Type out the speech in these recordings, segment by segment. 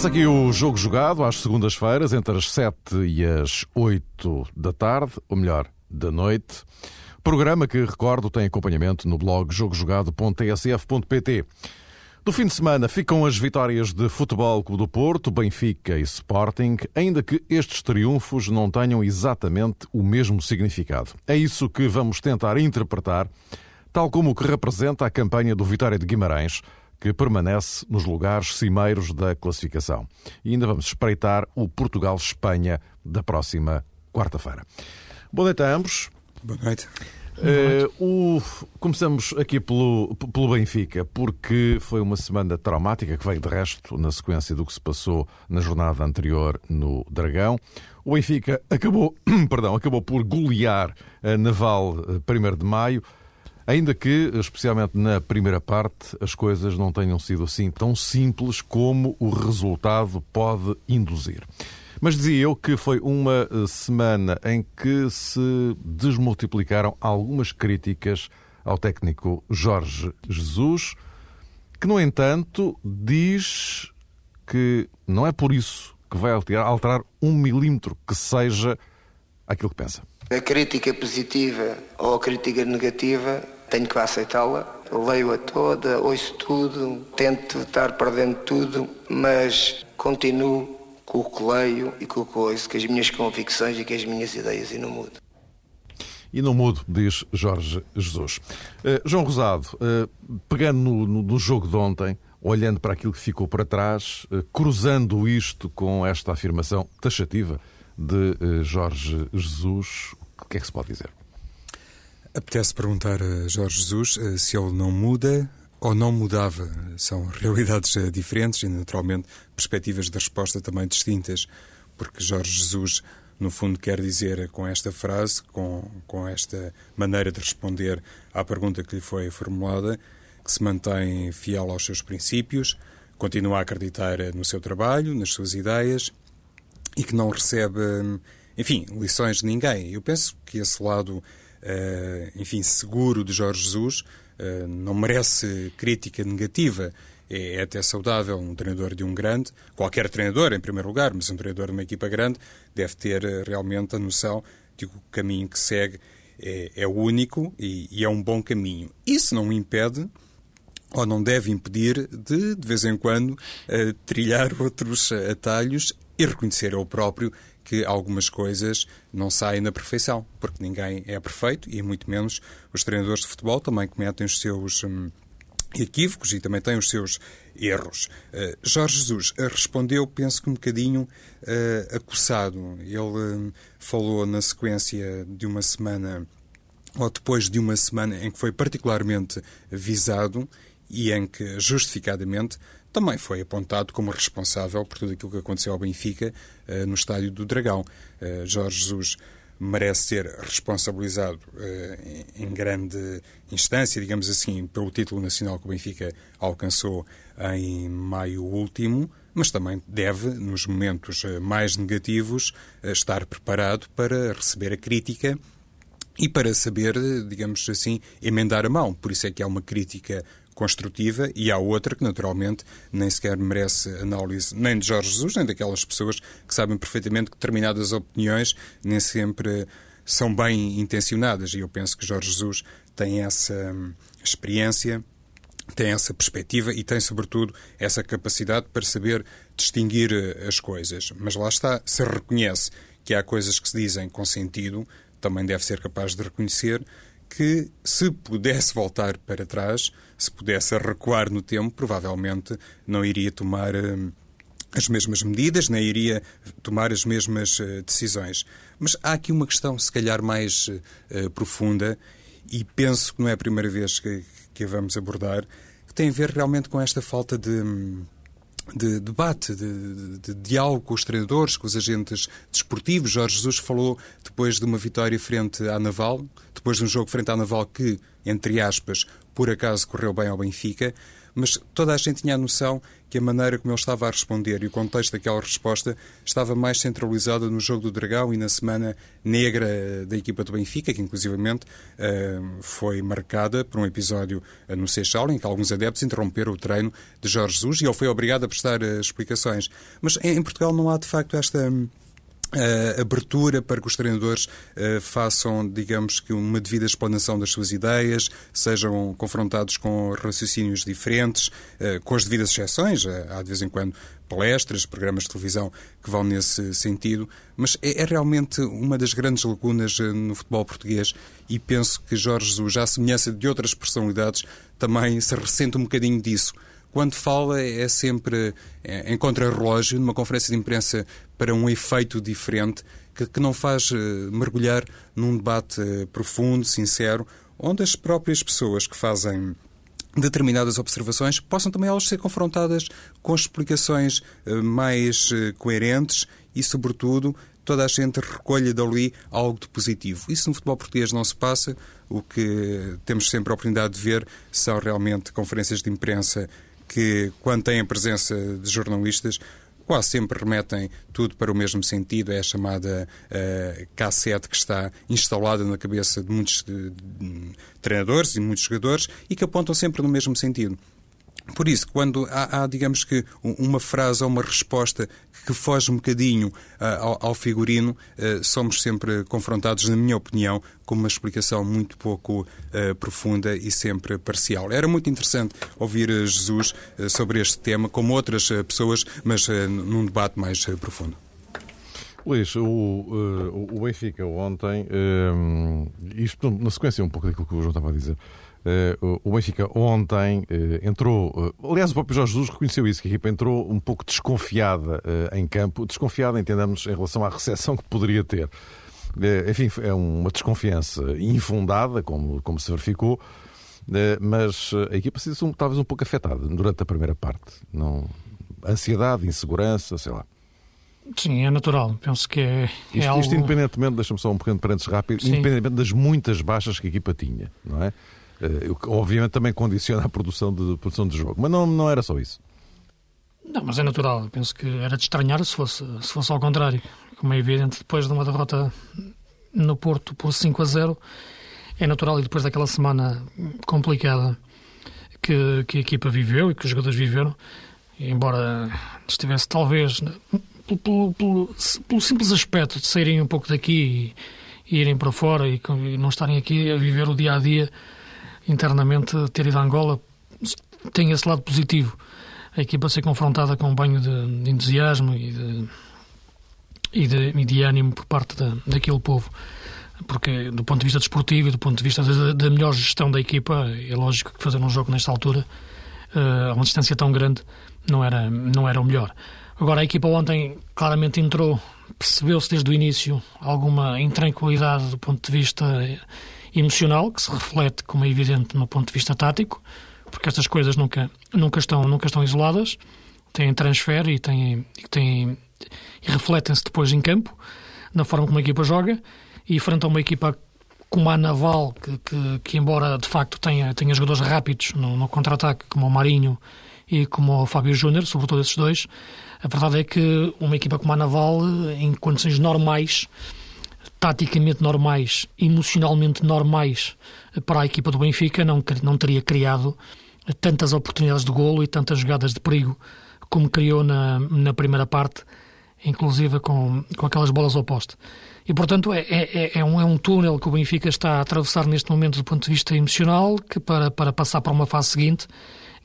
Começa aqui o jogo jogado às segundas-feiras, entre as 7 e as 8 da tarde, ou melhor, da noite. Programa que, recordo, tem acompanhamento no blog jogojogado.tsf.pt. Do fim de semana ficam as vitórias de Futebol Clube do Porto, Benfica e Sporting, ainda que estes triunfos não tenham exatamente o mesmo significado. É isso que vamos tentar interpretar, tal como o que representa a campanha do Vitória de Guimarães, que permanece nos lugares cimeiros da classificação. E ainda vamos espreitar o Portugal-Espanha da próxima quarta-feira. Boa noite a ambos. Boa noite. Uh, o... Começamos aqui pelo, pelo Benfica, porque foi uma semana traumática que veio de resto na sequência do que se passou na jornada anterior no Dragão. O Benfica acabou, perdão, acabou por golear a Naval 1 de Maio, ainda que, especialmente na primeira parte, as coisas não tenham sido assim tão simples como o resultado pode induzir. Mas dizia eu que foi uma eh, semana em que se desmultiplicaram algumas críticas ao técnico Jorge Jesus, que, no entanto, diz que não é por isso que vai alterar um milímetro que seja aquilo que pensa. A crítica positiva ou a crítica negativa tenho que aceitá-la. Leio-a toda, ouço tudo, tento estar para dentro de tudo, mas continuo com o que leio e com o que ouço, com as minhas convicções e com as minhas ideias, e não mudo. E não mudo, diz Jorge Jesus. Uh, João Rosado, uh, pegando no, no, no, jogo de ontem, olhando para aquilo que ficou para trás, uh, cruzando isto com esta afirmação taxativa de Jorge Jesus, o que é que se pode dizer? Apetece perguntar a Jorge Jesus se ele não muda ou não mudava. São realidades eh, diferentes e, naturalmente, perspectivas de resposta também distintas, porque Jorge Jesus, no fundo, quer dizer com esta frase, com, com esta maneira de responder à pergunta que lhe foi formulada, que se mantém fiel aos seus princípios, continua a acreditar eh, no seu trabalho, nas suas ideias e que não recebe, enfim, lições de ninguém. Eu penso que esse lado, eh, enfim, seguro de Jorge Jesus eh, não merece crítica negativa. É, é até saudável um treinador de um grande, qualquer treinador, em primeiro lugar, mas um treinador de uma equipa grande, deve ter eh, realmente a noção de que o caminho que segue é, é único e, e, é um bom caminho. Isso não impede ou não deve impedir de, de vez em quando, uh, trilhar outros atalhos e reconhecer ele próprio que algumas coisas não saem na perfeição, porque ninguém é perfeito e muito menos os treinadores de futebol também cometem os seus hum, equívocos e também têm os seus erros. Uh, Jorge Jesus respondeu, penso que um bocadinho uh, acossado. Ele uh, falou na sequência de uma semana ou depois de uma semana em que foi particularmente visado e em que, justificadamente, também foi apontado como responsável por tudo aquilo que aconteceu ao Benfica uh, no estádio do Dragão. Uh, Jorge Jesus merece ser responsabilizado uh, em grande instância, digamos assim, pelo título nacional que o Benfica alcançou em maio último, mas também deve, nos momentos mais negativos, estar preparado para receber a crítica e para saber, digamos assim, emendar a mão. Por isso é que há uma crítica construtiva e há outra que, naturalmente, nem sequer merece análise nem de Jorge Jesus, nem daquelas pessoas que sabem perfeitamente que determinadas opiniões nem sempre são bem intencionadas. E eu penso que Jorge Jesus tem essa hum, experiência, tem essa perspectiva e tem, sobretudo, essa capacidade para saber distinguir eh, as coisas. Mas lá está, se reconhece que há coisas que se dizem com sentido, também deve ser capaz de reconhecer que, se pudesse voltar para trás, se pudesse recuar no tempo, provavelmente não iria tomar uh, as mesmas medidas, nem iria tomar as mesmas uh, decisões. Mas há aqui uma questão, se calhar, mais uh, profunda, e penso que não é a primeira vez que, que a vamos abordar, que tem a ver realmente com esta falta de. De debate, de, de, de, diálogo com os treinadores, com os agentes desportivos. Jorge Jesus falou depois de uma vitória frente à Naval, depois de um jogo frente à Naval que entre aspas, por acaso correu bem ao Benfica, mas toda a gente tinha a noção que a maneira como ele estava a responder e o contexto daquela resposta estava mais centralizada no jogo do Dragão e na semana negra da equipa do Benfica, que inclusivamente eh, foi marcada por um episódio no Seixal, em que alguns adeptos interromperam o treino de Jorge Jesus e ele foi obrigado a prestar eh, explicações. Mas em Portugal não há de facto esta uh, abertura para que os treinadores uh, façam, digamos que, uma devida explanação das suas ideias, sejam confrontados com raciocínios diferentes, uh, com as devidas exceções. há de vez em quando palestras, programas de televisão que vão nesse sentido, mas é, é realmente uma das grandes lacunas no futebol português e penso que Jorge Jesus, à semelhança de outras personalidades, também se ressente um bocadinho disso quando fala é sempre é, em contrarrelógio, numa conferência de imprensa para um efeito diferente, que, que não faz uh, mergulhar num debate uh, profundo, sincero, onde as próprias pessoas que fazem determinadas observações possam também elas ser confrontadas com explicações uh, mais coerentes e, sobretudo, toda a gente recolha dali algo de positivo. Isso no futebol português não se passa. O que temos sempre a oportunidade de ver são realmente conferências de imprensa que, quando têm a presença de jornalistas, quase sempre remetem tudo para o mesmo sentido. É a chamada uh, cassete que está instalada na cabeça de muitos de, de, treinadores e muitos jogadores e que apontam sempre no mesmo sentido. Por isso, quando há, há, digamos que, uma frase ou uma resposta que foge um bocadinho uh, ao, ao, figurino, uh, somos sempre confrontados, na minha opinião, com uma explicação muito pouco uh, profunda e sempre parcial. Era muito interessante ouvir Jesus sobre este tema, como outras pessoas, mas num debate mais profundo. Luís, o, o Benfica ontem, isto na sequência um pouco daquilo que o João estava a dizer, Uh, o Benfica ontem uh, entrou, uh, aliás, o próprio Jorge Jesus reconheceu isso, que a equipa entrou um pouco desconfiada em campo, desconfiada, entendamos, em relação à recepção que poderia ter. enfim, é uma desconfiança infundada, como, como se verificou, mas a equipa se disse talvez um pouco afetada durante a primeira parte. Não, ansiedade, insegurança, sei lá. Sim, é natural. Penso que é, é algo... isto independentemente, deixa-me só um pequeno parênteses rápido, Sim. independentemente das muitas baixas que a equipa tinha, não é? Eh, obviamente também condiciona a produção de, produção de jogo. Mas não, não era só isso. Não, mas é natural. Eu penso que era de estranhar se fosse, se fosse ao contrário. Como é evidente, depois de uma derrota no Porto por 5 a 0, é natural e depois daquela semana complicada que, que a equipa viveu e que os jogadores viveram, embora estivesse talvez pelo, pelo, pelo, pelo simples aspecto de saírem um pouco daqui e, e irem para fora e, e não estarem aqui a viver o dia a dia internamente ter ido a Angola tem esse lado positivo. A equipa ser confrontada com um banho de, de entusiasmo e de, e de, e de ânimo por parte da, daquele povo. Porque, do ponto de vista desportivo e do ponto de vista da, melhor gestão da equipa, é lógico que fazer um jogo nesta altura, uh, a uma distância tão grande, não era, não era o melhor. Agora, a equipa ontem claramente entrou, percebeu-se desde o início alguma intranquilidade do ponto de vista emocional, que se reflete, como é evidente, no ponto de vista tático, porque estas coisas nunca, nunca, estão, nunca estão isoladas, têm transfer e, têm, e, têm, e refletem-se depois em campo, na forma como a equipa joga, e frente a uma equipa como a Naval, que, que, que, embora de facto tenha, tenha jogadores rápidos no, no contra-ataque, como o Marinho e como o Fábio Júnior, sobretudo esses dois, a verdade é que uma equipa como a Naval, em condições normais, taticamente normais, emocionalmente normais para a equipa do Benfica, não, não teria criado tantas oportunidades de golo e tantas jogadas de perigo como criou na, na primeira parte, inclusive com, com aquelas bolas ao poste. E, portanto, é, é, é, um, é um túnel que o Benfica está a atravessar neste momento do ponto de vista emocional, que para, para passar para uma fase seguinte,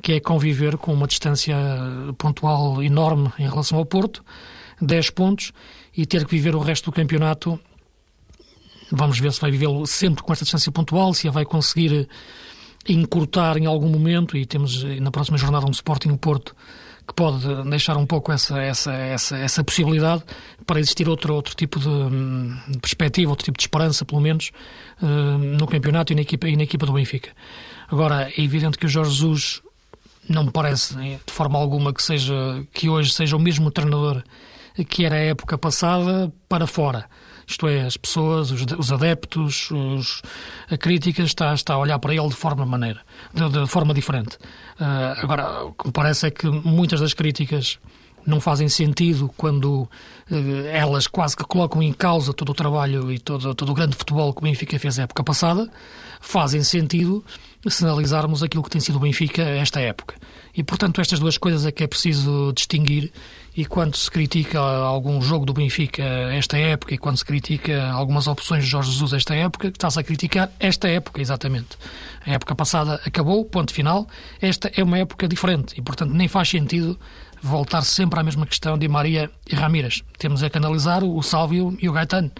que é conviver com uma distância pontual enorme em relação ao Porto, 10 pontos, e ter que viver o resto do campeonato Vamos ver se vai vivê-lo sempre com esta distância pontual, se a vai conseguir encurtar em algum momento e temos eh, na próxima jornada um Sporting Porto que pode deixar um pouco essa, essa, essa, essa possibilidade para existir outro, outro tipo de, hum, perspectiva, outro tipo de esperança, pelo menos, no campeonato e na, equipa, e na equipa do Benfica. Agora, é evidente que o Jorge Jesus não me parece, eh, de forma alguma, que, seja, que hoje seja o mesmo treinador que era a época passada para fora isto é, as pessoas, os, os adeptos, os, a crítica está, está a olhar para ele de forma maneira, de, de forma diferente. Uh, agora, o que me parece é que muitas das críticas não fazem sentido quando uh, elas quase que colocam em causa todo o trabalho e todo, todo o grande futebol que o Benfica fez na época passada, fazem sentido se analisarmos aquilo que tem sido o Benfica esta época. E, portanto, estas duas coisas é que é preciso distinguir. E quando se critica algum jogo do Benfica esta época e quando se critica algumas opções de Jorge Jesus esta época, está-se a criticar esta época, exatamente. A época passada acabou, ponto final. Esta é uma época diferente e, portanto, nem faz sentido voltar sempre à mesma questão de Maria e Ramírez. Temos é que analisar o Sálvio e o Gaetano,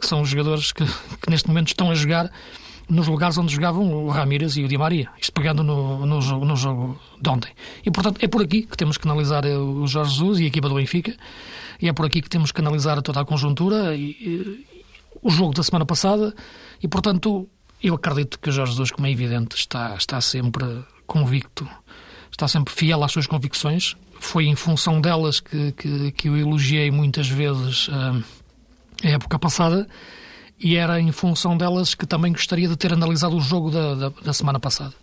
que são os jogadores que, que neste momento estão a jogar nos lugares onde jogavam o Ramírez e o Di Maria, isto pegando no, no, jogo, no jogo de ontem. E, portanto, é por aqui que temos que analisar o Jorge Jesus e a equipa do Benfica, e é por aqui que temos que analisar toda a conjuntura e, e o jogo da semana passada, e, portanto, eu acredito que o Jorge Jesus, como é evidente, está, está sempre convicto, está sempre fiel às suas convicções. Foi em função delas que, que, que eu elogiei muitas vezes uh, a época passada e era em função delas que também gostaria de ter analisado o jogo da, da, da, semana passada.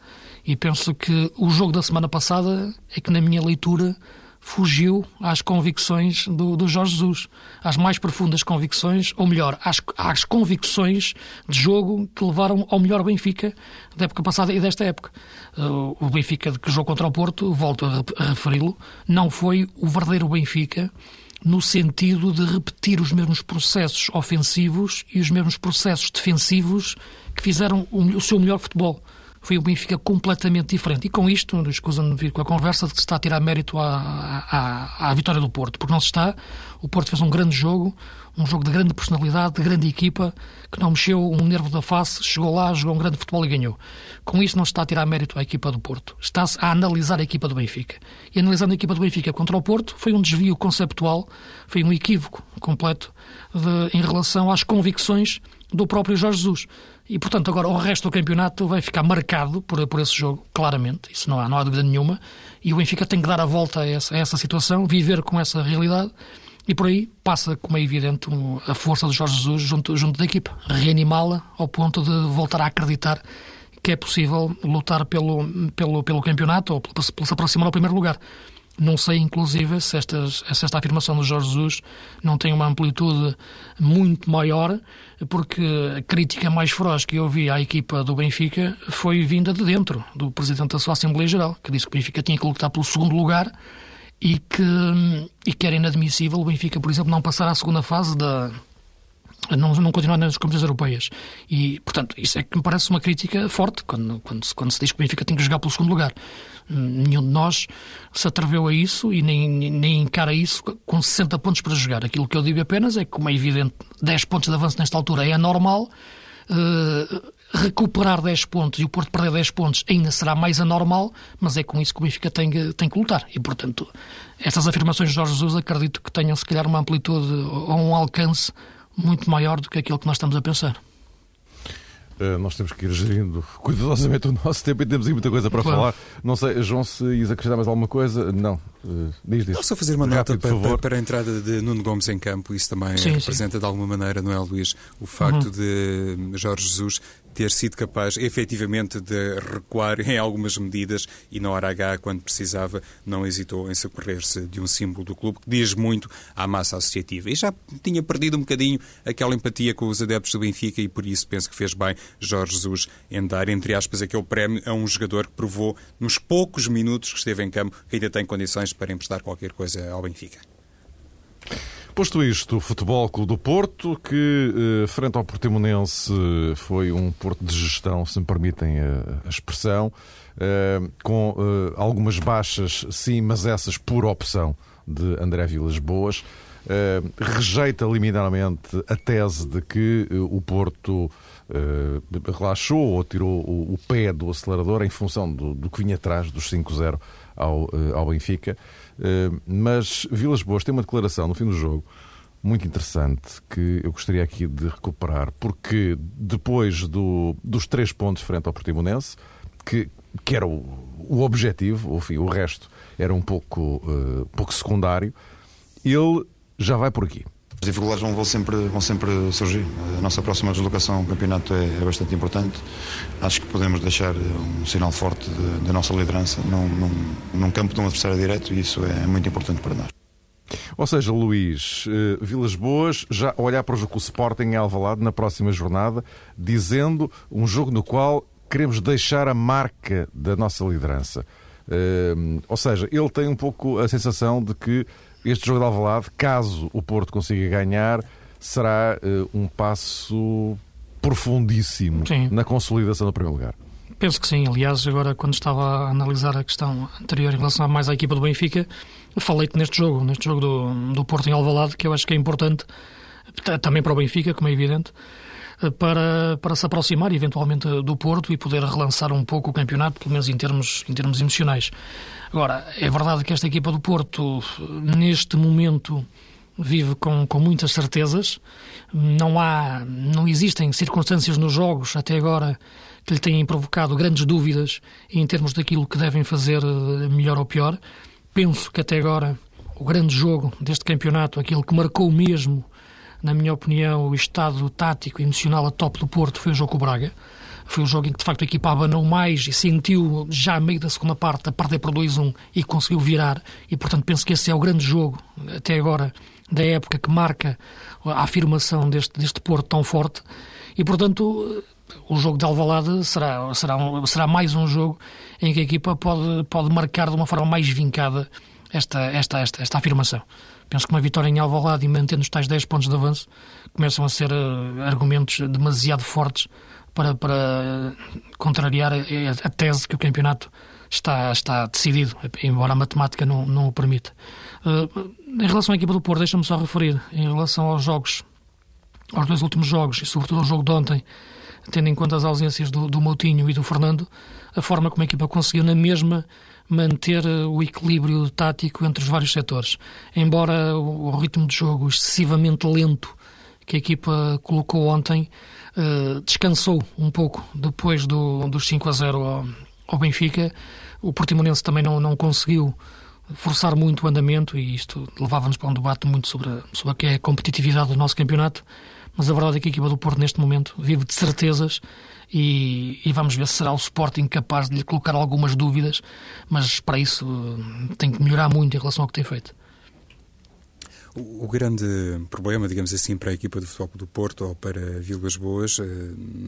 E penso que o jogo da semana passada é que, na minha leitura, fugiu às convicções do, do Jorge Jesus, às mais profundas convicções, ou melhor, às, às convicções de jogo que levaram ao melhor Benfica da época passada e desta época. Uh, o Benfica que jogou contra o Porto, volto a, a referi-lo, não foi o verdadeiro Benfica no sentido de repetir os mesmos processos ofensivos e os mesmos processos defensivos que fizeram o seu melhor futebol. Foi o Benfica completamente diferente. E com isto, escusa-me vir com a conversa de que se está a tirar mérito à, à, à vitória do Porto, porque não se está. O Porto fez um grande jogo, um jogo de grande personalidade, de grande equipa, que não mexeu um nervo da face, chegou lá, jogou um grande futebol e ganhou. Com isso não se está a tirar mérito à equipa do Porto. Está-se a analisar a equipa do Benfica. E analisando a equipa do Benfica contra o Porto, foi um desvio conceptual, foi um equívoco completo de, em relação às convicções do próprio Jorge Jesus. E, portanto, agora o resto do campeonato vai ficar marcado por, por esse jogo, claramente, isso não há, não há dúvida nenhuma. E o Benfica tem que dar a volta a essa, a essa situação, viver com essa realidade e por aí passa, como é evidente, a força do Jorge Jesus junto, junto da equipa. Reanimá-la ao ponto de voltar a acreditar que é possível lutar pelo, pelo, pelo campeonato ou se aproximar ao primeiro lugar. Não sei, inclusive, se, estas, se esta afirmação do Jorge Jesus não tem uma amplitude muito maior, porque a crítica mais feroz que eu vi à equipa do Benfica foi vinda de dentro, do Presidente da sua Assembleia Geral, que disse que o Benfica tinha que lutar pelo segundo lugar e que, e que era inadmissível o Benfica, por exemplo, não passar à segunda fase da. Não, não continuar nas competições europeias. E, portanto, isso é que me parece uma crítica forte quando, quando, se, quando se diz que o Benfica tem que jogar pelo segundo lugar. Nenhum de nós se atreveu a isso e nem, nem encara isso com 60 pontos para jogar. Aquilo que eu digo apenas é que, como é evidente, 10 pontos de avanço nesta altura é anormal. Uh, recuperar 10 pontos e o Porto perder 10 pontos ainda será mais anormal, mas é com isso que o Benfica tem, tem que lutar. E, portanto, essas afirmações de Jorge Jesus acredito que tenham, se calhar, uma amplitude ou um alcance muito maior do que aquilo que nós estamos a pensar. Uh, nós temos que ir gerindo cuidadosamente o nosso tempo e temos aqui muita coisa para claro. falar. Não sei, João, se ias acrescentar mais alguma coisa? Não. Uh, diz, diz. Não, só fazer uma Rápido, nota para, para, para, a entrada de Nuno Gomes em campo. Isso também sim, representa sim. de alguma maneira, não é, Luís? O facto uhum. de Jorge Jesus ter sido capaz efetivamente de recuar em algumas medidas e na hora H, quando precisava, não hesitou em socorrer-se de um símbolo do clube que diz muito à massa associativa. E já tinha perdido um bocadinho aquela empatia com os adeptos do Benfica e por isso penso que fez bem Jorge Jesus em dar, entre aspas, aquele prémio a um jogador que provou nos poucos minutos que esteve em campo que ainda tem condições para emprestar qualquer coisa ao Benfica. Posto isto, o Futebol Clube do Porto, que eh, frente ao Portimonense foi um Porto de gestão, se me permitem a expressão, eh, com eh, algumas baixas, sim, mas essas por opção de André Vilas Boas, rejeita liminarmente a tese de que o Porto relaxou ou tirou o pé do acelerador em função do, que vinha atrás dos 5-0 ao, ao Benfica. Eh, mas Vilas Boas tem uma declaração no fim do jogo muito interessante que eu gostaria aqui de recuperar, porque depois do, dos três pontos frente ao Portimonense, que, que era o, o objetivo, enfim, o resto era um pouco, uh, pouco secundário, ele já vai por aqui. As dificuldades vão, sempre, vão sempre surgir. A nossa próxima deslocação ao campeonato é, é bastante importante. Acho que podemos deixar um sinal forte da nossa liderança num, num, num campo de um adversário direto e isso é muito importante para nós. Ou seja, Luís, uh, Vilas Boas já olhar para o jogo com o Sporting em Alvalade na próxima jornada, dizendo um jogo no qual queremos deixar a marca da nossa liderança. Uh, ou seja, ele tem um pouco a sensação de que este jogo de Alvalade, caso o Porto consiga ganhar, será uh, um passo profundíssimo Sim. na consolidação do primeiro lugar. Penso que sim. Aliás, agora quando estava a analisar a questão anterior em relação mais à equipa do Benfica, falei-te neste jogo, neste jogo do, do Porto em Alvalade, que eu acho que é importante também para o Benfica, como é evidente, para, para se aproximar eventualmente do Porto e poder relançar um pouco o campeonato, pelo menos em termos, em termos emocionais. Agora, é verdade que esta equipa do Porto, neste momento, vive com, com muitas certezas. Não há, não existem circunstâncias nos jogos até agora que lhe tenham provocado grandes dúvidas em termos daquilo que devem fazer eh, melhor ou pior. Penso que até agora o grande jogo deste campeonato, aquilo que marcou mesmo, na minha opinião, o estado tático e emocional a top do Porto foi o jogo com o Braga. Foi o jogo em que de facto a equipa abanou mais e sentiu já a meio da segunda parte a perder por 2-1 e conseguiu virar. E portanto penso que esse é o grande jogo até agora da época que marca a afirmação deste, deste Porto tão forte. E portanto o jogo de Alvalade será, será, um, será mais um jogo em que a equipa pode, pode marcar de uma forma mais vincada esta, esta, esta, esta afirmação. Penso que uma vitória em Alvalade e mantendo os tais 10 pontos de avanço começam a ser uh, argumentos demasiado fortes para, para contrariar a, a, tese que o campeonato está, está decidido, embora a matemática não, não o permita. Uh, em relação à equipa do Porto, deixa-me só referir, em relação aos jogos, aos dois últimos jogos e sobretudo ao jogo de ontem, tendo em conta as ausências do, do Moutinho e do Fernando, a forma como a equipa conseguiu na mesma manter eh, o equilíbrio tático entre os vários setores. Embora o ritmo de jogo excessivamente lento que a equipa colocou ontem uh, descansou um pouco depois do, dos 5 a 0 ao, ao Benfica, o Portimonense também não, não conseguiu forçar muito o andamento e isto levava-nos para um debate muito sobre, sobre a que é a competitividade do nosso campeonato mas a verdade é que a equipa do Porto neste momento vive de certezas e, e, vamos ver se será o Sporting capaz de lhe colocar algumas dúvidas, mas para isso eh, tem que melhorar muito em relação ao que tem feito. O, grande problema, digamos assim, para a equipa do Futebol do Porto ou para Vilas Boas eh,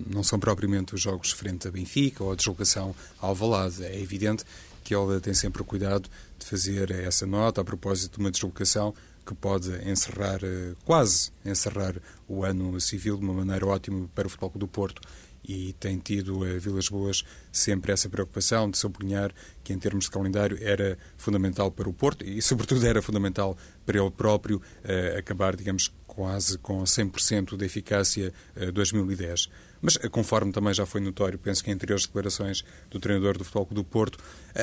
não são propriamente os jogos frente a Benfica ou a deslocação ao Alvalade. É evidente que ela tem sempre o cuidado de fazer essa nota a propósito de uma deslocação que pode encerrar, eh, quase encerrar o ano civil de uma maneira ótima para o Futebol do Porto e tem tido a eh, Vilas Boas sempre essa preocupação de sublinhar que, em termos de calendário, era fundamental para o Porto e, sobretudo, era fundamental para ele próprio uh, acabar, digamos, quase com 100% de eficácia uh, 2010. Mas, conforme também já foi notório, penso que em anteriores declarações do treinador do Futebol do Porto,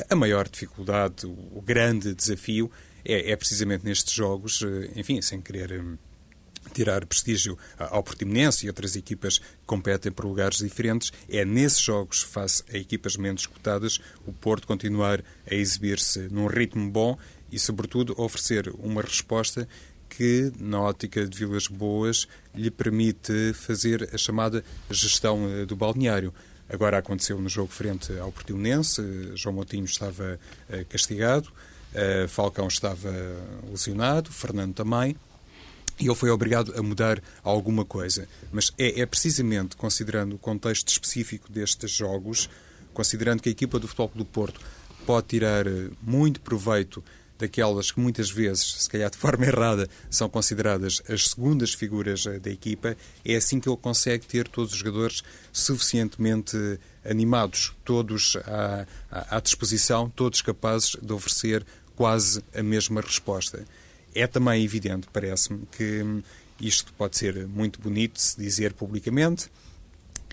a maior dificuldade, o grande desafio é, é precisamente nestes jogos, eh, enfim, sem querer hum, tirar prestígio ao Portimonense e outras equipas que competem por lugares diferentes, é nesses jogos, face a equipas menos cotadas, o Porto continuar a exibir-se num ritmo bom e, sobretudo, oferecer uma resposta que, na ótica de Vilas Boas, lhe permite fazer a chamada gestão eh, do balneário. Agora aconteceu no jogo frente ao Portimonense, João Moutinho estava eh, castigado, Uh, Falcão estava lesionado, Fernando também, e ele foi obrigado a mudar alguma coisa. Mas é, é, precisamente considerando o contexto específico destes jogos, considerando que a equipa do Futebol do Porto pode tirar eh, muito proveito daquelas que muitas vezes, se calhar de forma errada, são consideradas as segundas figuras eh, da equipa, é assim que ele consegue ter todos os jogadores suficientemente animados, todos à, à disposição, todos capazes de oferecer quase a mesma resposta. É também evidente, parece-me, que isto pode ser muito bonito se dizer publicamente,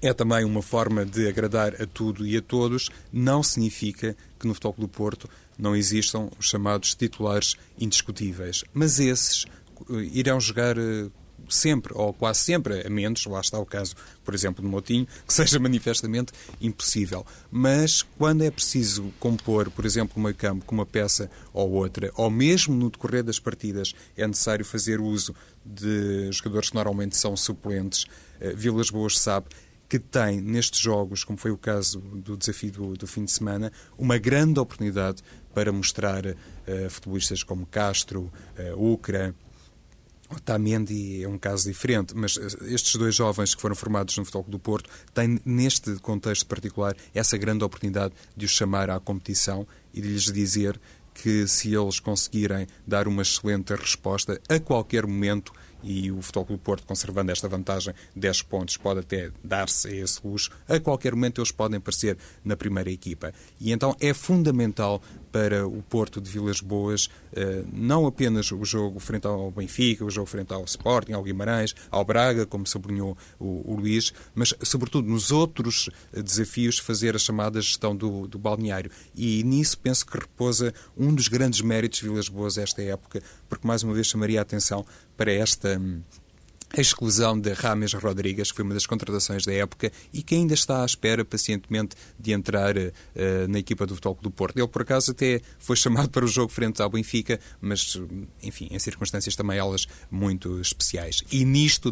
é também uma forma de agradar a tudo e a todos, não significa que no Futebol do Porto não existam os chamados titulares indiscutíveis. Mas esses eh, irão jogar eh, sempre, ou quase sempre, a menos, lá está o caso, por exemplo, do Motinho, que seja manifestamente impossível. Mas quando é preciso compor, por exemplo, o meio campo com uma peça ou outra, ou mesmo no decorrer das partidas é necessário fazer uso de jogadores que normalmente são suplentes, uh, Vilas Boas sabe que tem nestes jogos, como foi o caso do desafio do, do fim de semana, uma grande oportunidade para mostrar uh, futebolistas como Castro, uh, Ucra, Otamendi é um caso diferente, mas estes dois jovens que foram formados no Futebol do Porto têm, neste contexto particular, essa grande oportunidade de os chamar à competição e de lhes dizer que se eles conseguirem dar uma excelente resposta a qualquer momento e o Futebol Clube Porto, conservando esta vantagem, 10 pontos, pode até dar-se a esse luxo. A qualquer momento eles podem aparecer na primeira equipa. E então é fundamental para o Porto de Vilas Boas eh, não apenas o jogo frente ao Benfica, o jogo frente ao Sporting, ao Guimarães, ao Braga, como sublinhou o, Luís, mas sobretudo nos outros desafios fazer a chamada gestão do, do balneário. E nisso penso que repousa um dos grandes méritos de Vilas Boas esta época, porque mais uma vez chamaria a atenção para esta hum, a exclusão de Rames Rodrigues, que foi uma das contratações da época e que ainda está à espera pacientemente de entrar uh, na equipa do Futebol do Porto. Ele, por acaso, até foi chamado para o jogo frente ao Benfica, mas, enfim, em circunstâncias também elas muito especiais. E nisto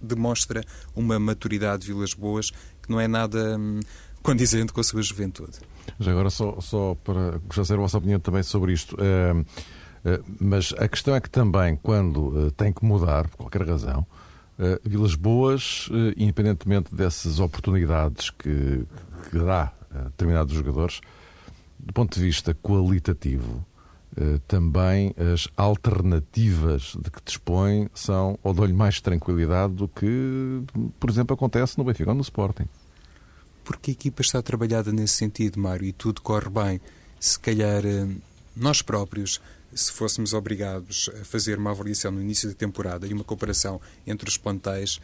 demonstra uma maturidade de Vilas Boas que não é nada hum, condizente com a sua juventude. Já agora, só, só para fazer a vossa opinião também sobre isto. Uh mas a questão é que também, quando eh, tem que mudar, por qualquer razão, eh, Vilas Boas, independentemente dessas oportunidades que, que dá a determinados jogadores, do ponto de vista qualitativo, também as alternativas de que dispõe são ou dão-lhe mais tranquilidade do que, por exemplo, acontece no Benfica ou no Sporting. Porque a equipa está trabalhada nesse sentido, Mário, e tudo corre bem. Se calhar nós próprios se fôssemos obrigados a fazer uma avaliação no início da temporada e uma comparação entre os plantéis,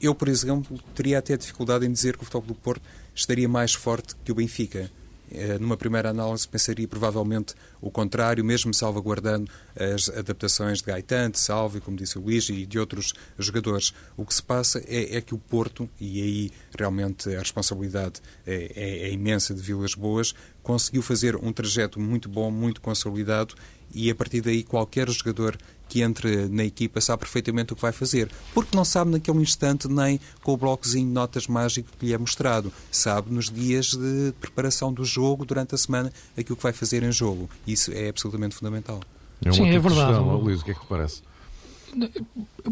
eu, por exemplo, teria até dificuldade em dizer que o Futebol do Porto estaria mais forte que o Benfica. Eh, numa primeira análise, pensaria provavelmente o contrário, mesmo salvaguardando as adaptações de Gaetan, de Salve, como disse o Luís, e de outros jogadores. O que se passa é, é que o Porto, e aí realmente a responsabilidade é, é, é imensa de Vilas Boas, conseguiu fazer um trajeto muito bom, muito consolidado e a partir daí qualquer jogador que entre na equipa sabe perfeitamente o que vai fazer, porque não sabe naquele instante nem com o blocozinho de notas mágico que lhe é mostrado, sabe nos dias de preparação do jogo, durante a semana, aquilo que vai fazer em jogo. Isso é absolutamente fundamental. É Sim, é verdade. Luís, o que é que te parece?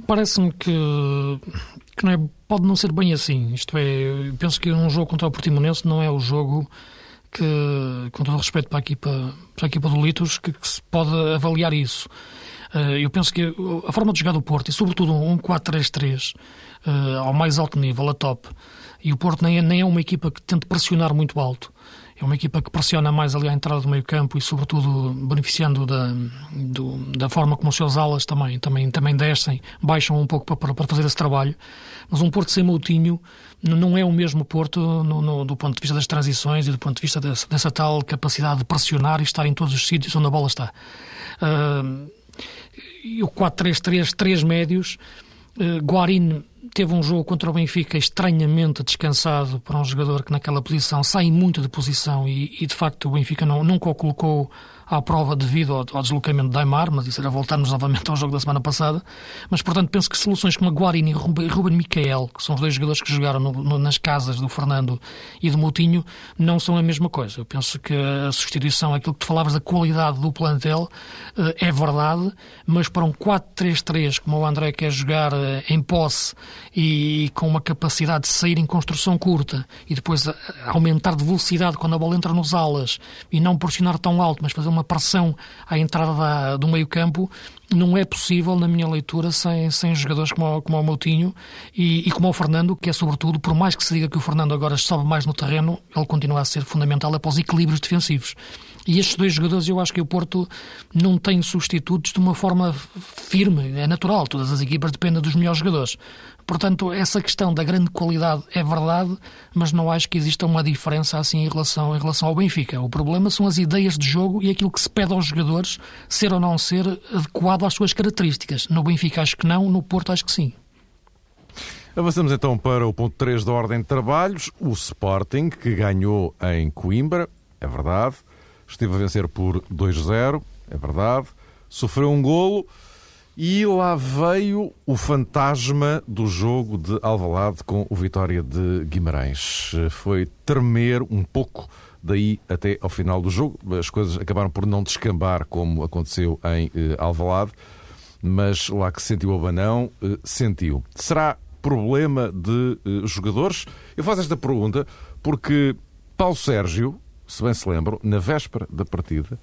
Parece-me que, que não é, pode não ser bem assim. Isto é, penso que um jogo contra o Portimonense não é o jogo que, com todo respeito para a equipa, para a equipa do Litos, que, que se pode avaliar isso. Uh, eu penso que a forma de jogar do Porto, e sobretudo um 4-3-3, uh, eh, ao mais alto nível, a top, e o Porto nem é, nem é uma equipa que tente pressionar muito alto. É uma equipa que pressiona mais ali à entrada do meio campo e, sobretudo, beneficiando da, do, da forma como os seus alas também, também, também descem, baixam um pouco para, para fazer esse trabalho. Mas um Porto sem Moutinho não é o mesmo Porto no, no, do ponto de vista das transições e do ponto de vista dessa, dessa tal capacidade de pressionar e estar em todos os sítios onde a bola está. Uh, e o 4-3-3, três médios. Uh, teve um jogo contra o Benfica estranhamente descansado para um jogador que naquela posição sai muito de posição e, e de facto o Benfica não, nunca o colocou à prova devido ao, ao deslocamento de Aymar, mas isso era voltarmos novamente ao jogo da semana passada. Mas, portanto, penso que soluções como a Guarini e Ruben Micael, que são os dois jogadores que jogaram no, no, nas casas do Fernando e do Moutinho, não são a mesma coisa. Eu penso que a substituição, aquilo que tu falavas da qualidade do plantel, eh, é verdade, mas para um 4-3-3, como o André quer jogar eh, em posse e com uma capacidade de sair em construção curta e depois eh, aumentar de velocidade quando a bola entra nos alas e não pressionar tão alto, mas fazer uma uma pressão à entrada da, do meio campo, não é possível, na minha leitura, sem, sem jogadores como, como o Moutinho e, e como o Fernando, que é sobretudo, por mais que se diga que o Fernando agora sobe mais no terreno, ele continua a ser fundamental após equilíbrios defensivos. E estes dois jogadores, eu acho que o Porto não tem substitutos de uma forma firme, é natural, todas as equipas dependem dos melhores jogadores. Portanto, essa questão da grande qualidade é verdade, mas não acho que exista uma diferença assim em relação, em relação ao Benfica. O problema são as ideias de jogo e aquilo que se pede aos jogadores ser ou não ser adequado às suas características. No Benfica acho que não, no Porto acho que sim. Avançamos então para o ponto 3 da ordem de trabalhos, o Sporting, que ganhou em Coimbra, é verdade, esteve a vencer por 2-0, é verdade, sofreu um golo e lá veio o fantasma do jogo de Alvalade com o Vitória de Guimarães. Foi tremer um pouco daí até ao final do jogo. As coisas acabaram por não descambar como aconteceu em eh, Alvalade, mas lá que sentiu o banão, eh, sentiu. Será problema de eh, jogadores? Eu faço esta pergunta porque Paulo Sérgio, se bem se lembram, na véspera da partida,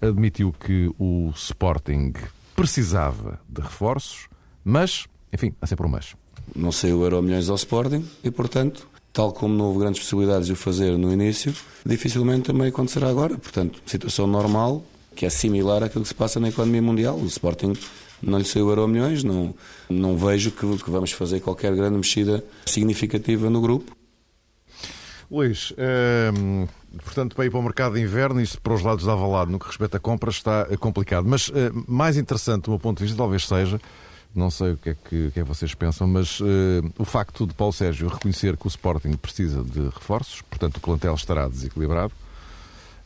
admitiu que o Sporting precisava de reforços, mas, enfim, há sempre um mas. Não sei o euro milhões ao Sporting e, portanto, tal como não houve grandes possibilidades de o fazer no início, dificilmente também acontecerá agora. Portanto, situação normal, que é similar àquilo que se passa na economia mundial. O Sporting não lhe saiu euro milhões, não, não vejo que, que vamos fazer qualquer grande mexida significativa no grupo. Luís, ehm, portanto, para ir para o mercado de inverno, isto para os lados da Avalado, no que respeita a compras, está complicado. Mas eh, mais interessante, do meu ponto de vista, talvez seja não sei o que é que, que, é vocês pensam, mas uh, o facto de Paulo Sérgio reconhecer que o Sporting precisa de reforços, portanto o plantel estará desequilibrado,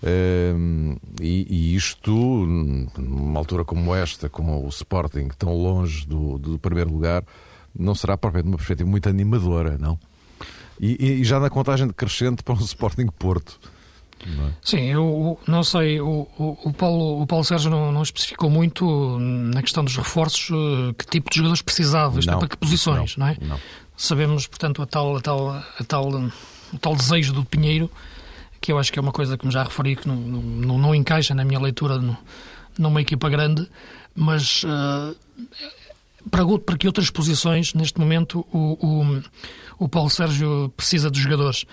uh, e, e, isto, numa altura como esta, com o Sporting tão longe do, do primeiro lugar, não será propriamente uma perspectiva muito animadora, não? E, e já na contagem decrescente para o Sporting Porto. É? Sim, eu não sei, o, o, Paulo, o Paulo Sérgio não, não, especificou muito na questão dos reforços eh, que tipo de jogadores precisava, isto é, para que posições, não, não é? Não. Sabemos, portanto, a tal, a tal, a tal, o tal desejo do Pinheiro, que eu acho que é uma coisa que me já referi, que não, não, não encaixa na minha leitura no, numa equipa grande, mas uh, pergunto para que outras posições, neste momento, o, o, o Paulo Sérgio precisa de jogadores.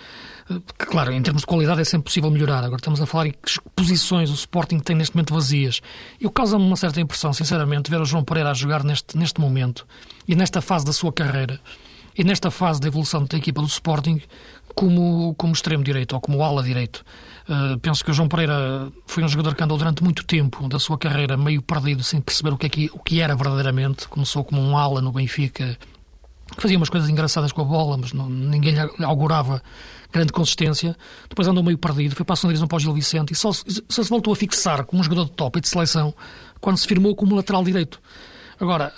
Claro, em termos de qualidade é sempre possível melhorar. Agora estamos a falar em que posições o Sporting tem neste momento vazias. Eu causa-me uma certa impressão, sinceramente, ver o João Pereira a jogar neste, neste momento e nesta fase da sua carreira e nesta fase da evolução da equipa do Sporting como, como extremo direito ou como ala direito. Uh, penso que o João Pereira foi um jogador que andou durante muito tempo da sua carreira meio perdido, sem perceber o que, é que, o que era verdadeiramente. Começou como um ala no Benfica, fazia umas coisas engraçadas com a bola, mas não, ninguém lhe augurava grande consistência. Depois andou meio perdido, foi para a São para o Gil Vicente e só, só se voltou a fixar como um jogador de top e de seleção quando se firmou como lateral direito. Agora,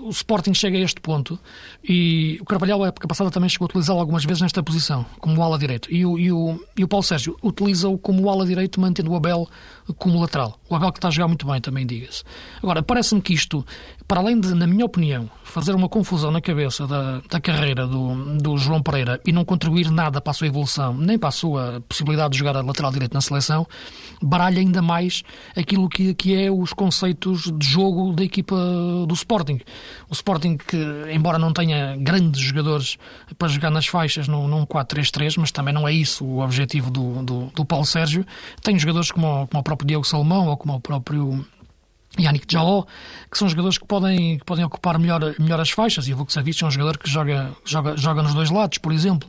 o Sporting chega a este ponto e o Carvalhal, a época passada, também chegou a utilizá-lo algumas vezes nesta posição, como ala direito. E o, e o, e o Paulo Sérgio utiliza-o como ala direito, mantendo o Abel como lateral. O Abel que está a jogar muito bem, também diga-se. Agora, parece-me que isto, para além de, na minha opinião, fazer uma confusão na cabeça da, da carreira do, do João Pereira e não contribuir nada para a sua evolução, nem para a sua possibilidade de jogar a lateral direito na seleção, baralha ainda mais aquilo que, que é os conceitos de jogo da equipa do Sporting. O Sporting que, embora não tenha grandes jogadores para jogar nas faixas num, num 4-3-3, mas também não é isso o objetivo do, do, do Paulo Sérgio, tem jogadores como, como o próprio Diogo Salomão ou como o próprio Yannick Jaló, que são jogadores que podem, que podem ocupar melhor, melhor as faixas, e o Vukcevic é um jogador que joga, joga, joga nos dois lados, por exemplo.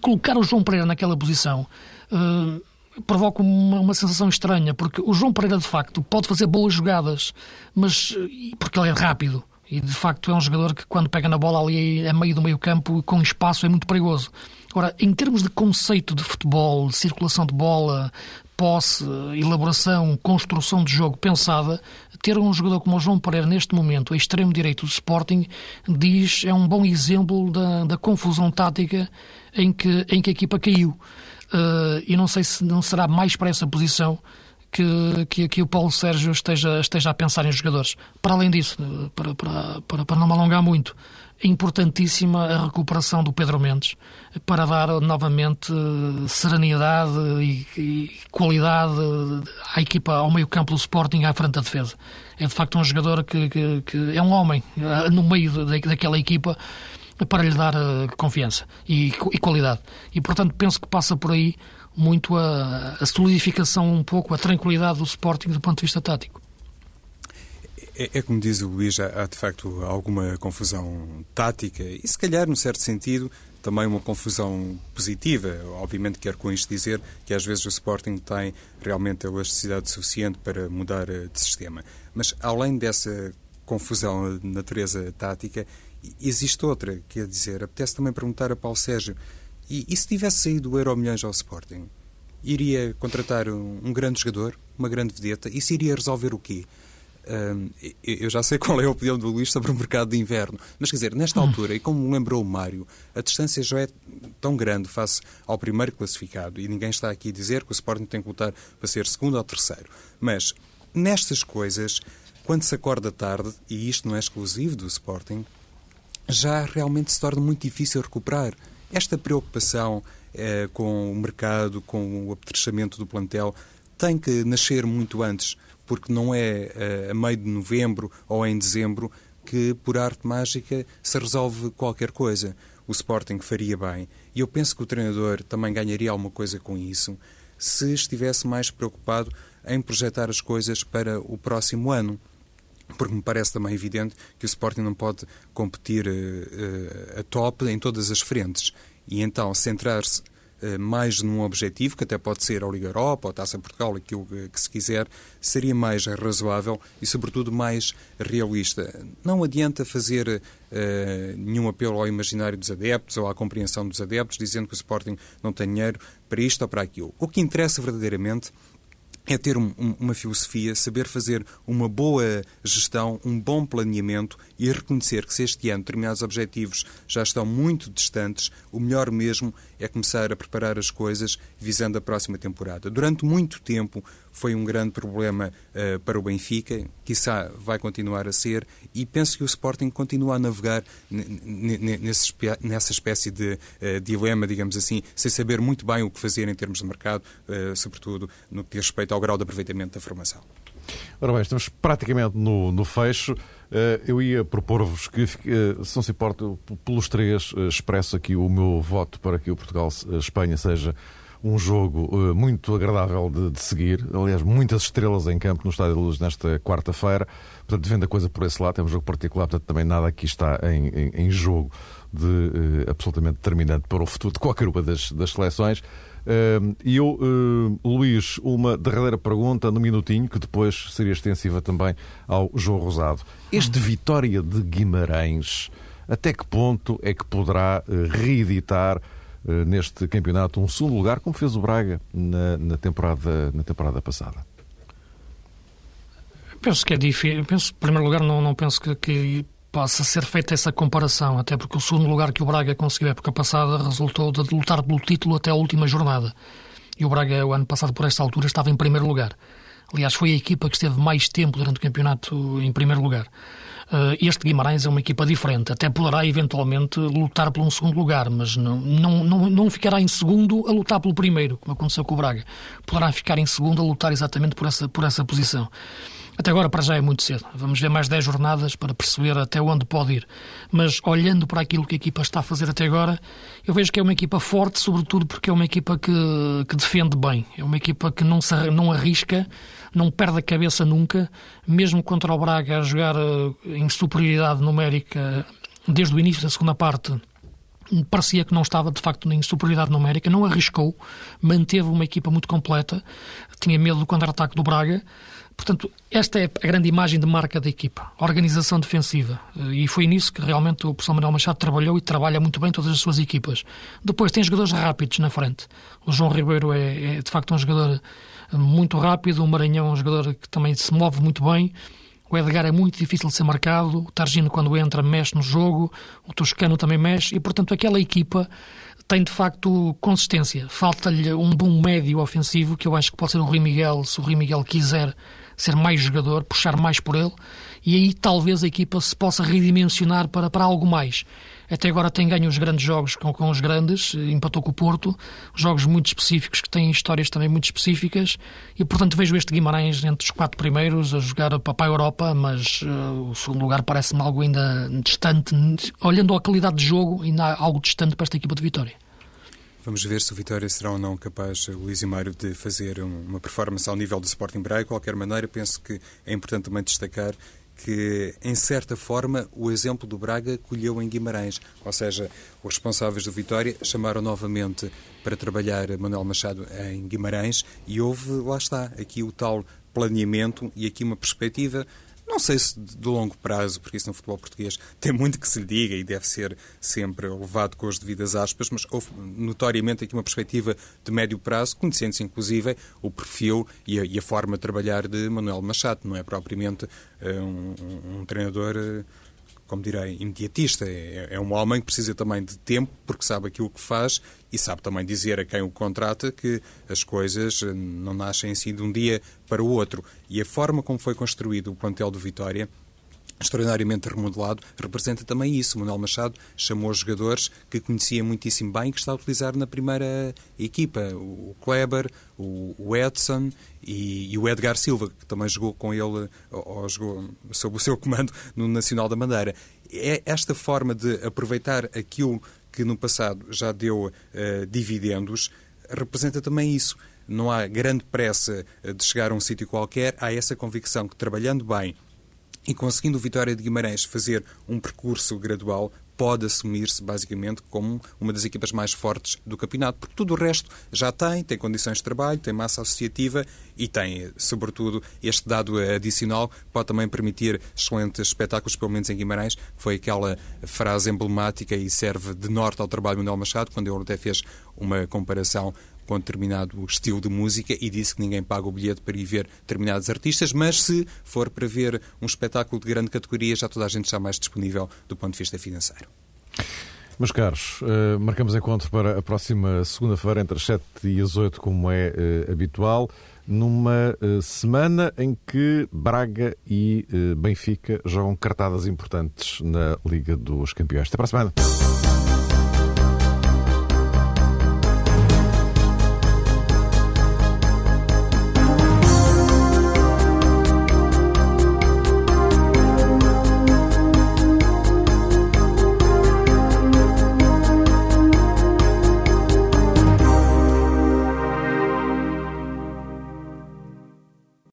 Colocar o João Pereira naquela posição uh, provoca uma, uma, sensação estranha, porque o João Pereira, de facto, pode fazer boas jogadas, mas porque ele é rápido. E de facto é um jogador que, quando pega na bola ali a meio do meio campo, com espaço, é muito perigoso. Agora, em termos de conceito de futebol, de circulação de bola, posse, elaboração, construção de jogo pensada, ter um jogador como o João Pereira neste momento, a extremo direito do Sporting, diz é um bom exemplo da, da confusão tática em que, em que a equipa caiu. Uh, e não sei se não será mais para essa posição que, que, que o Paulo Sérgio esteja, esteja a pensar em jogadores. Para além disso, para, para, para, para não me alongar muito, importantíssima a recuperação do Pedro Mendes para dar novamente serenidade e, e qualidade à equipa, ao meio campo do Sporting, à frente da defesa. É de facto um jogador que, que, que é um homem eh, no meio daquela equipa para lhe dar eh, confiança e, e, qualidade. E, portanto, penso que passa por aí muito a, a, solidificação, um pouco, a tranquilidade do Sporting do ponto de vista tático. É, é como diz o Luís, há, há de facto alguma confusão tática e, se calhar, num certo sentido, também uma confusão positiva. Obviamente quero com isto dizer que às vezes o Sporting tem realmente a elasticidade suficiente para mudar de sistema. Mas além dessa confusão de natureza tática, existe outra, quer dizer, apetece também perguntar a Paulo Sérgio, e, e se tivesse saído o Euro Milhões ao Sporting? Iria contratar um, um grande jogador, uma grande vedeta, se iria resolver o quê? Eu já sei qual é a opinião do Luís sobre o mercado de inverno, mas quer dizer, nesta altura, e como lembrou o Mário, a distância já é tão grande face ao primeiro classificado, e ninguém está aqui a dizer que o Sporting tem que lutar para ser segundo ou terceiro. Mas nestas coisas, quando se acorda tarde, e isto não é exclusivo do Sporting, já realmente se torna muito difícil recuperar. Esta preocupação eh, com o mercado, com o apetrechamento do plantel, tem que nascer muito antes porque não é eh, a meio de novembro ou em dezembro que, por arte mágica, se resolve qualquer coisa. O Sporting faria bem. E eu penso que o treinador também ganharia alguma coisa com isso se estivesse mais preocupado em projetar as coisas para o próximo ano. Porque me parece também evidente que o Sporting não pode competir uh, a top em todas as frentes. E então centrar-se mais num objetivo, que até pode ser a Liga Europa, a Taça Portugal, aquilo que se quiser, seria mais razoável e, sobretudo, mais realista. Não adianta fazer uh, nenhum apelo ao imaginário dos adeptos ou à compreensão dos adeptos, dizendo que o Sporting não tem dinheiro para isto ou para aquilo. O que interessa verdadeiramente é ter um, um, uma filosofia, saber fazer uma boa gestão, um bom planeamento e reconhecer que se este ano determinados objetivos já estão muito distantes, o melhor mesmo é começar a preparar as coisas visando a próxima temporada. Durante muito tempo foi um grande problema uh, para o Benfica, quiçá vai continuar a ser, e penso que o Sporting continua a navegar nessa espécie de uh, dilema, digamos assim, sem saber muito bem o que fazer em termos de mercado, uh, sobretudo no que diz respeito ao grau de aproveitamento da formação. Ora bem, estamos praticamente no, no fecho. Eu ia propor-vos que, se não se importa, pelos três, expresso aqui o meu voto para que o Portugal-Espanha seja um jogo uh, muito agradável de, de, seguir. Aliás, muitas estrelas em campo no Estádio de Luz nesta quarta-feira. Portanto, vendo a coisa por esse lado, é um jogo particular, portanto, também nada aqui está em, em, em jogo de uh, absolutamente determinante para o futuro de qualquer uma das, das seleções. Uh, e eu, Luís, uma derradeira pergunta no minutinho, que depois seria extensiva também ao João Rosado. Este Vitória de Guimarães, até que ponto é que poderá reeditar eh, neste campeonato um segundo lugar, como fez o Braga na, na temporada, na temporada passada? Penso que é difícil. Penso, em primeiro lugar, não, não penso que, que possa ser feita essa comparação, até porque o segundo lugar que o Braga conseguiu na época passada resultou de lutar pelo título até a última jornada. E o Braga, o ano passado, por esta altura, estava em primeiro lugar. Aliás, foi a equipa que esteve mais tempo durante o campeonato em primeiro lugar. Uh, este Guimarães é uma equipa diferente, até poderá eventualmente lutar por um segundo lugar, mas não, não, não, não ficará em segundo a lutar pelo primeiro, como aconteceu com o Braga. Poderá ficar em segundo a lutar exatamente por essa, por essa posição. Até agora, para já, é muito cedo. Vamos ver mais 10 jornadas para perceber até onde pode ir. Mas, olhando para aquilo que a equipa está a fazer até agora, eu vejo que é uma equipa forte, sobretudo porque é uma equipa que, que defende bem. É uma equipa que não, se, não arrisca, não perde a cabeça nunca, mesmo contra o Braga a jogar eh, em superioridade numérica desde o início da segunda parte parecia que não estava de facto em superioridade numérica, não arriscou, manteve uma equipa muito completa, tinha medo do contra-ataque do Braga Portanto, esta é a grande imagem de marca da equipa, organização defensiva. E foi nisso que realmente o professor Manuel Machado trabalhou e trabalha muito bem todas as suas equipas. Depois tem jogadores rápidos na frente. O João Ribeiro é, é de facto um jogador muito rápido, o Maranhão é um jogador que também se move muito bem. O Edgar é muito difícil de ser marcado, o Targino, quando entra, mexe no jogo, o Toscano também mexe, e portanto aquela equipa tem de facto consistência. Falta-lhe um bom médio ofensivo, que eu acho que pode ser o Rui Miguel, se o Rui Miguel quiser ser mais jogador, puxar mais por ele, e aí talvez a equipa se possa redimensionar para, para algo mais. Até agora tem ganho os grandes jogos com, com os grandes, empatou com o Porto, jogos muito específicos que têm histórias também muito específicas, e portanto vejo este Guimarães entre os quatro primeiros a jogar para a Europa, mas uh, o segundo lugar parece-me algo ainda distante, olhando a qualidade de jogo, ainda algo distante para esta equipa de Vitória. Vamos ver se o Vitória será ou não capaz, Luís e Mário, de fazer uma performance ao nível do Sporting Braga. De qualquer maneira, penso que é importante também destacar que, em certa forma, o exemplo do Braga colheu em Guimarães. Ou seja, os responsáveis do Vitória chamaram novamente para trabalhar Manuel Machado em Guimarães e houve, lá está, aqui o tal planeamento e aqui uma perspectiva não sei se de longo prazo, porque isso no futebol português tem muito que se lhe diga e deve ser sempre levado com as devidas aspas, mas houve notoriamente aqui uma perspectiva de médio prazo, conhecendo-se inclusive o perfil e a, e a, forma de trabalhar de Manuel Machado. Não é propriamente uh, um, um, treinador. Como direi, imediatista. É, é um homem que precisa também de tempo, porque sabe aquilo que faz e sabe também dizer a quem o contrata que as coisas eh, não nascem assim de um dia para o outro. E a forma como foi construído o plantel do Vitória extraordinariamente remodelado, representa também isso. Manuel Machado chamou os jogadores que conhecia muitíssimo bem e que está a utilizar na primeira equipa. O Kleber, o Edson e, o Edgar Silva, que também jogou com ele, ou, jogou sob o seu comando no Nacional da Bandeira. É esta forma de aproveitar aquilo que no passado já deu uh, dividendos, representa também isso. Não há grande pressa de chegar a um sítio qualquer, há essa convicção que trabalhando bem e conseguindo o Vitória de Guimarães fazer um percurso gradual, pode assumir-se basicamente como uma das equipas mais fortes do campeonato, porque tudo o resto já tem, tem condições de trabalho, tem massa associativa e tem, sobretudo, este dado adicional pode também permitir excelentes espetáculos, pelo menos em Guimarães, foi aquela frase emblemática e serve de norte ao trabalho do Manuel Machado, quando ele até fez uma comparação com determinado estilo de música e disse que ninguém paga o bilhete para ir ver determinados artistas, mas se for para ver um espetáculo de grande categoria, já toda a gente está mais disponível do ponto de vista financeiro. Meus caros, uh, marcamos encontro para a próxima segunda-feira, entre as 7 e as 8, como é uh, habitual, numa uh, semana em que Braga e Benfica jogam cartadas importantes na Liga dos Campeões. Até para a semana.